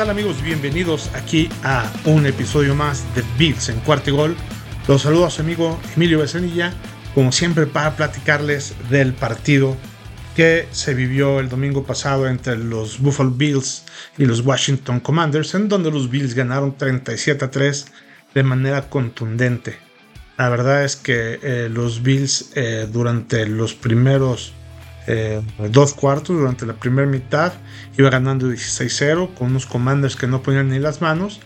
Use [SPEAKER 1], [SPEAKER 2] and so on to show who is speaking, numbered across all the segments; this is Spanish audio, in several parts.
[SPEAKER 1] tal amigos? Bienvenidos aquí a un episodio más de Bills en cuarto gol. Los saludo a su amigo Emilio Becenilla, como siempre para platicarles del partido que se vivió el domingo pasado entre los Buffalo Bills y los Washington Commanders, en donde los Bills ganaron 37 a 3 de manera contundente. La verdad es que eh, los Bills eh, durante los primeros eh, dos cuartos durante la primera mitad. Iba ganando 16-0 con unos commanders que no ponían ni las manos.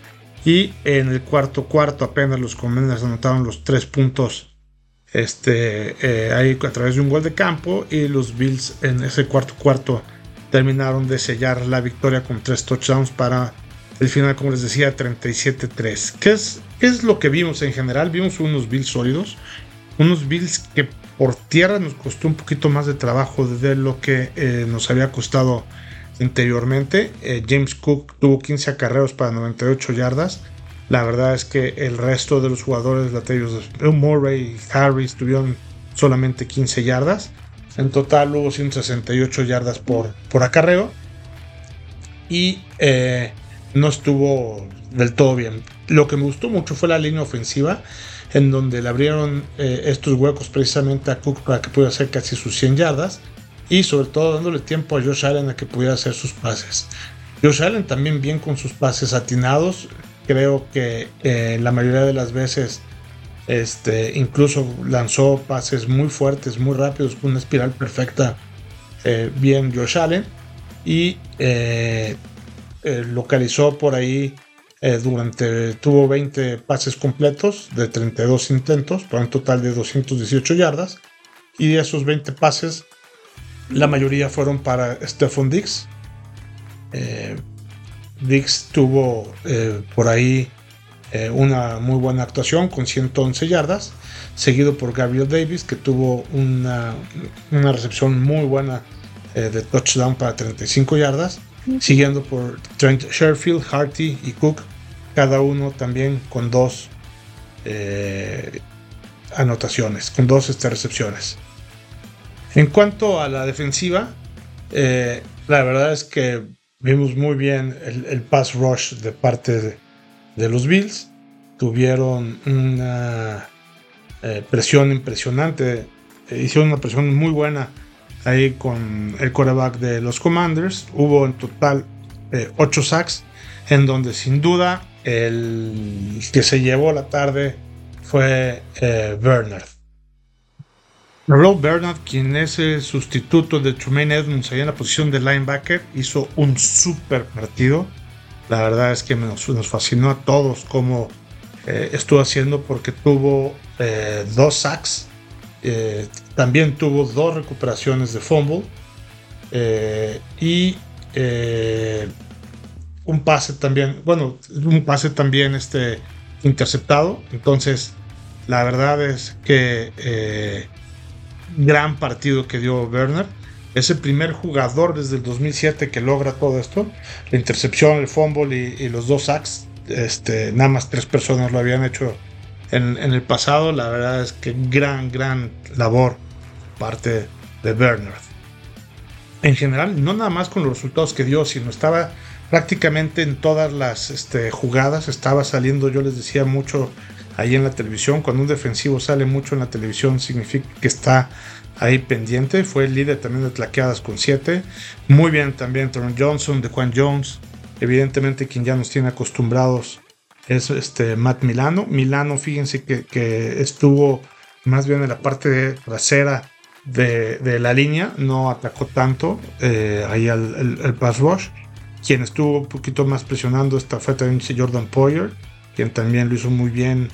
[SPEAKER 1] Y en el cuarto cuarto apenas los commanders anotaron los tres puntos este, eh, ahí a través de un gol de campo. Y los Bills en ese cuarto cuarto terminaron de sellar la victoria con tres touchdowns para el final, como les decía, 37-3. ¿Qué es, ¿Qué es lo que vimos en general? Vimos unos Bills sólidos. Unos Bills que por tierra nos costó un poquito más de trabajo de lo que eh, nos había costado anteriormente. Eh, James Cook tuvo 15 acarreos para 98 yardas. La verdad es que el resto de los jugadores laterales, Murray y Harris, tuvieron solamente 15 yardas. En total hubo 168 yardas por, por acarreo. Y eh, no estuvo del todo bien. Lo que me gustó mucho fue la línea ofensiva en donde le abrieron eh, estos huecos precisamente a Cook para que pudiera hacer casi sus 100 yardas y sobre todo dándole tiempo a Josh Allen a que pudiera hacer sus pases. Josh Allen también bien con sus pases atinados, creo que eh, la mayoría de las veces este, incluso lanzó pases muy fuertes, muy rápidos, con una espiral perfecta, eh, bien Josh Allen y localizó por ahí eh, durante, tuvo 20 pases completos de 32 intentos, para un total de 218 yardas. Y de esos 20 pases, la mayoría fueron para Stephon Dix. Eh, Dix tuvo eh, por ahí una muy buena actuación con 111 yardas, seguido por Gabriel Davis, que tuvo una, una recepción muy buena de touchdown para 35 yardas, siguiendo por Trent Sherfield, Harty y Cook cada uno también con dos eh, anotaciones, con dos este, recepciones. En cuanto a la defensiva, eh, la verdad es que vimos muy bien el, pass rush de parte de, los Bills. Tuvieron una eh, presión impresionante, hicieron una presión muy buena ahí con el quarterback de los Commanders. Hubo en total 8 sacks, en donde sin duda el que se llevó la tarde fue eh, Bernard. Rob Bernard, quien es el sustituto de Trumaine Edmonds ahí en la posición de linebacker, hizo un super partido. La verdad es que nos, fascinó a todos cómo eh, estuvo haciendo porque tuvo eh, dos sacks, también tuvo dos recuperaciones de fumble y un pase también, bueno, un pase también este, interceptado. Entonces, la verdad es que eh, gran partido que dio Werner. Es el primer jugador desde el 2007 que logra todo esto. La intercepción, el fumble y, los dos sacks. Este, nada más tres personas lo habían hecho en, en, el pasado. La verdad es que gran, gran labor parte de Werner. En general, no nada más con los resultados que dio, sino estaba prácticamente en todas las este, jugadas estaba saliendo, yo les decía mucho ahí en la televisión, cuando un defensivo sale mucho en la televisión significa que está ahí pendiente, fue el líder también de tlaqueadas con 7, muy bien también Tron Johnson, de Juan Jones, evidentemente quien ya nos tiene acostumbrados es este Matt Milano, Milano fíjense que, estuvo más bien en la parte trasera de, la línea, no atacó tanto eh, ahí al pass rush, quien estuvo un poquito más presionando esta fue también Jordan Poyer, quien también lo hizo muy bien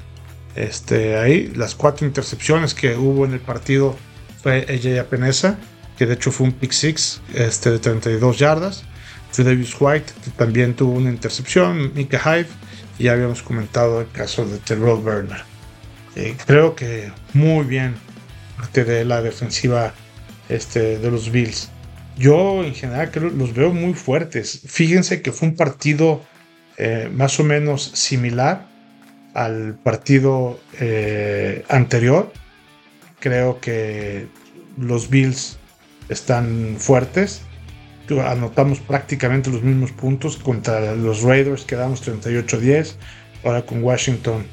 [SPEAKER 1] este, ahí. Las cuatro intercepciones que hubo en el partido fue ella Peneza, que de hecho fue un pick six este, de 32 yardas. Fue Davis White, que también tuvo una intercepción. Mika Hyde, y ya habíamos comentado el caso de Terrell Burner. Eh, creo que muy bien parte de la defensiva este, de los Bills. Yo en general creo, los veo muy fuertes. Fíjense que fue un partido eh, más o menos similar al partido eh, anterior. Creo que los Bills están fuertes. anotamos prácticamente los mismos puntos contra los Raiders, quedamos 38-10, ahora con Washington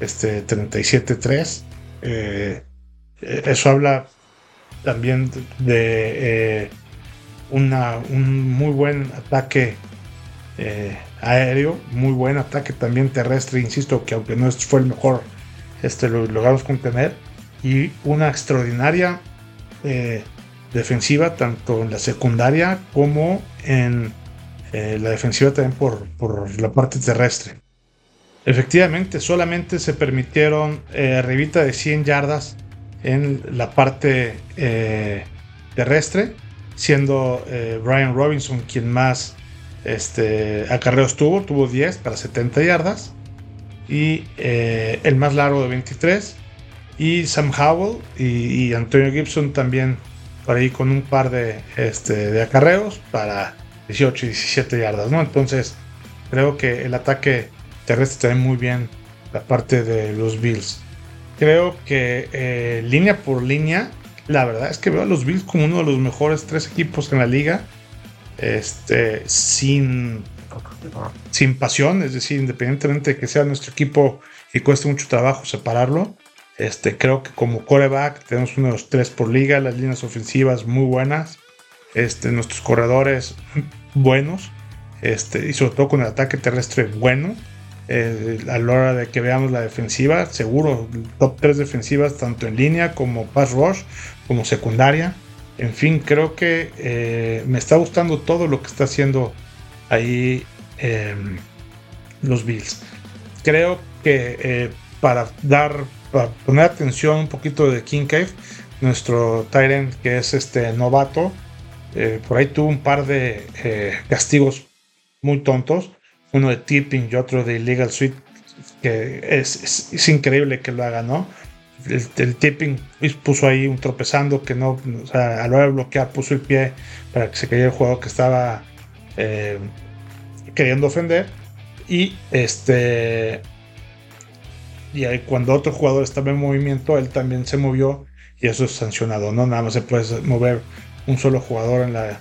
[SPEAKER 1] este, 37-3. Eh, eso habla también de un muy buen ataque aéreo, muy buen ataque también terrestre, insisto que aunque no fue el mejor, este, lo logramos contener, y una extraordinaria defensiva, tanto en la secundaria como en eh, la defensiva también por, la parte terrestre. Efectivamente, solamente se permitieron eh, arribita de 100 yardas en la parte eh, terrestre, siendo eh, Brian Robinson quien más este, acarreos tuvo, tuvo 10 para 70 yardas, y el más largo de 23, y Sam Howell y Antonio Gibson también por ahí con un par de, este, de acarreos para 18 y 17 yardas, ¿no? Entonces, creo que el ataque terrestre muy bien la parte de los Bills. Creo que eh, línea por línea, la verdad es que veo a los Bills como uno de los mejores tres equipos en la liga. Este, sin, sin pasión, es decir, independientemente de que sea nuestro equipo y cueste mucho trabajo separarlo, este, creo que como coreback tenemos uno de los tres por liga, las líneas ofensivas muy buenas, este, nuestros corredores buenos, este, y sobre todo con el ataque terrestre bueno. Eh, a la hora de que veamos la defensiva, seguro, top 3 defensivas, tanto en línea como pass rush, como secundaria. En fin, creo que eh, me está gustando todo lo que está haciendo ahí em, los Bills. Creo que eh, para dar poner atención un poquito de King Cave, nuestro Tyrant que es este novato, por ahí tuvo un par de castigos muy tontos, uno de tipping y otro de illegal suite, que es, increíble que lo haga, ¿no? El, tipping puso ahí un tropezando que no, o sea, a la de bloquear puso el pie para que se cayera el jugador que estaba eh, queriendo ofender y este y ahí cuando otro jugador estaba en movimiento, él también se movió y eso es sancionado, ¿no? Nada más se puede mover un solo jugador en la,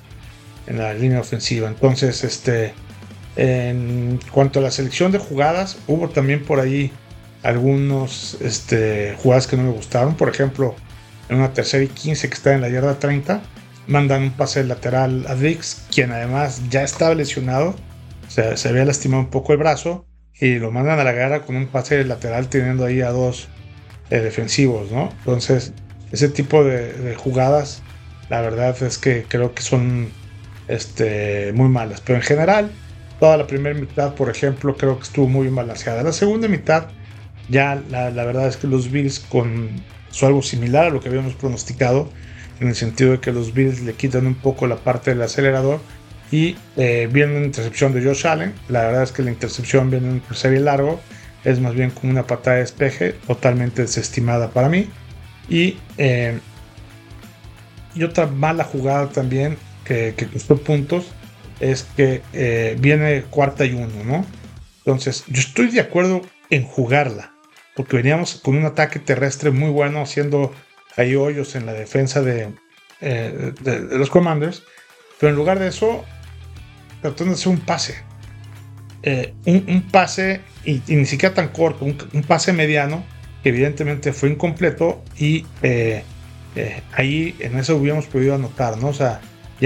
[SPEAKER 1] en la línea ofensiva. Entonces, este, en cuanto a la selección de jugadas, hubo también por ahí algunos este, jugadas que no me gustaron. Por ejemplo, en una tercera y 15 que está en la yarda 30, mandan un pase lateral a Dix, quien además ya estaba lesionado, se había lastimado un poco el brazo y lo mandan a la guerra con un pase lateral teniendo ahí a dos eh, defensivos, ¿no? Entonces, ese tipo de, jugadas, la verdad es que creo que son este, muy malas. Pero en general, toda la primera mitad, por ejemplo, creo que estuvo muy balanceada. La segunda mitad, ya la, la verdad es que los Bills con su algo similar a lo que habíamos pronosticado, en el sentido de que los Bills le quitan un poco la parte del acelerador y eh, viene una intercepción de Josh Allen. La verdad es que la intercepción viene en un serie largo. Es más bien como una patada de despeje, totalmente desestimada para mí. Y, eh, y otra mala jugada también que, que costó puntos es que eh, viene cuarta y uno, ¿no? Entonces, yo estoy de acuerdo en jugarla, porque veníamos con un ataque terrestre muy bueno, haciendo ahí hoyos en la defensa de, de los Commanders. Pero en lugar de eso, tratando de hacer un pase. Eh, un, pase, y, ni siquiera tan corto, un, pase mediano, que evidentemente fue incompleto, y eh, eh, ahí en eso hubiéramos podido anotar, ¿no? O sea,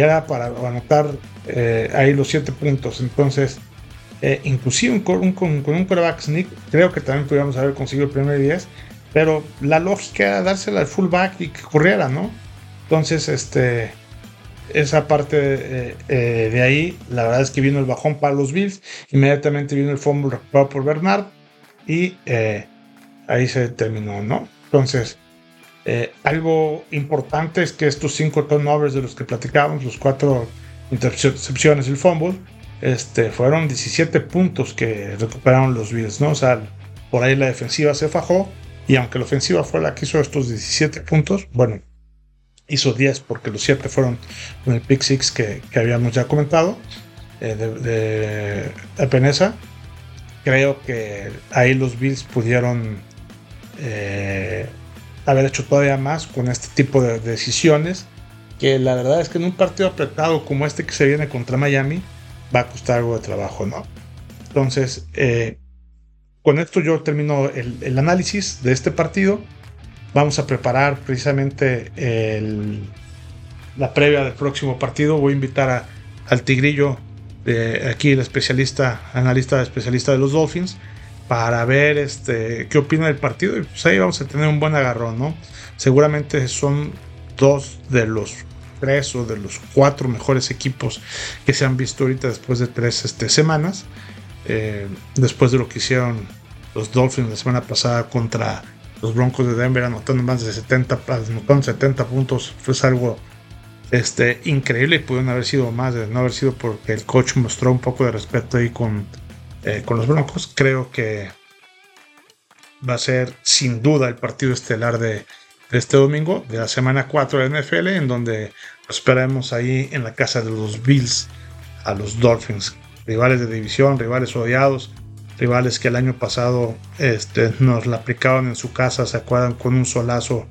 [SPEAKER 1] ya para anotar ahí los siete puntos. Entonces, inclusive con, con, un quarterback sneak, creo que también pudiéramos haber conseguido el primer 10, pero la lógica era dársela al fullback y que corriera, ¿no? Entonces, este esa parte eh, eh, de ahí, la verdad es que vino el bajón para los Bills. Inmediatamente vino el fumble recuperado por Bernard y eh, ahí se terminó, ¿no? Entonces, algo importante es que estos cinco turnovers de los que platicábamos, los cuatro intercepciones y el fumble, este, fueron 17 puntos que recuperaron los Bills, ¿no? O sea, por ahí la defensiva se fajó y aunque la ofensiva fue la que hizo estos 17 puntos, bueno, hizo 10 porque los 7 fueron con el pick 6 que, que, habíamos ya comentado eh, de, de, Peneza. Creo que ahí los Bills pudieron eh, haber hecho todavía más con este tipo de decisiones que la verdad es que en un partido apretado como este que se viene contra Miami, va a costar algo de trabajo, ¿no? Entonces, eh, con esto yo termino el, análisis de este partido. Vamos a preparar precisamente la previa del próximo partido. Voy a invitar al Tigrillo, aquí el especialista, analista especialista de los Dolphins, para ver este, qué opina del partido. Y pues ahí vamos a tener un buen agarrón, ¿no? Seguramente son dos de los tres o de los cuatro mejores equipos que se han visto ahorita después de tres este, semanas. Eh, después de lo que hicieron los Dolphins la semana pasada contra los Broncos de Denver, anotando más de 70, anotando 70 puntos, fue algo este, increíble y pudieron haber sido más, de no haber sido porque el coach mostró un poco de respeto ahí con, eh, con los Broncos. Creo que va a ser sin duda el partido estelar de, este domingo, de la semana 4 de NFL, en donde esperamos ahí en la casa de los Bills a los Dolphins, rivales de división, rivales odiados, rivales que el año pasado este, nos la aplicaban en su casa, se acuerdan con un solazo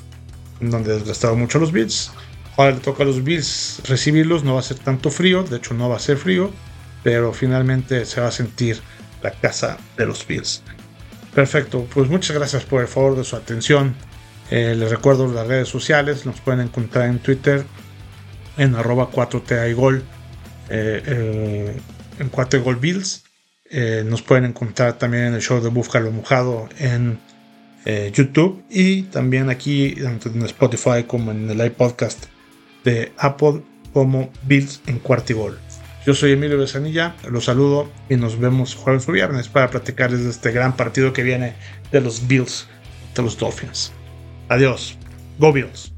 [SPEAKER 1] donde desgastaron mucho los Bills. Ahora le toca a los Bills recibirlos, no va a ser tanto frío, de hecho no va a ser frío, pero finalmente se va a sentir la casa de los Bills. Perfecto, pues muchas gracias por el favor de su atención. Eh, les recuerdo las redes sociales, nos pueden encontrar en Twitter en arroba 4T Gol, eh, eh, en 4 Gol Bills. nos pueden encontrar también en el show de Búfalo Mojado en YouTube y también aquí en Spotify como en el iPodcast de Apple como Bills en Cuartigol. Yo soy Emilio Besanilla, los saludo y nos vemos jueves o viernes para platicarles de este gran partido que viene de los Bills de los Dolphins. Adiós. Go Bills.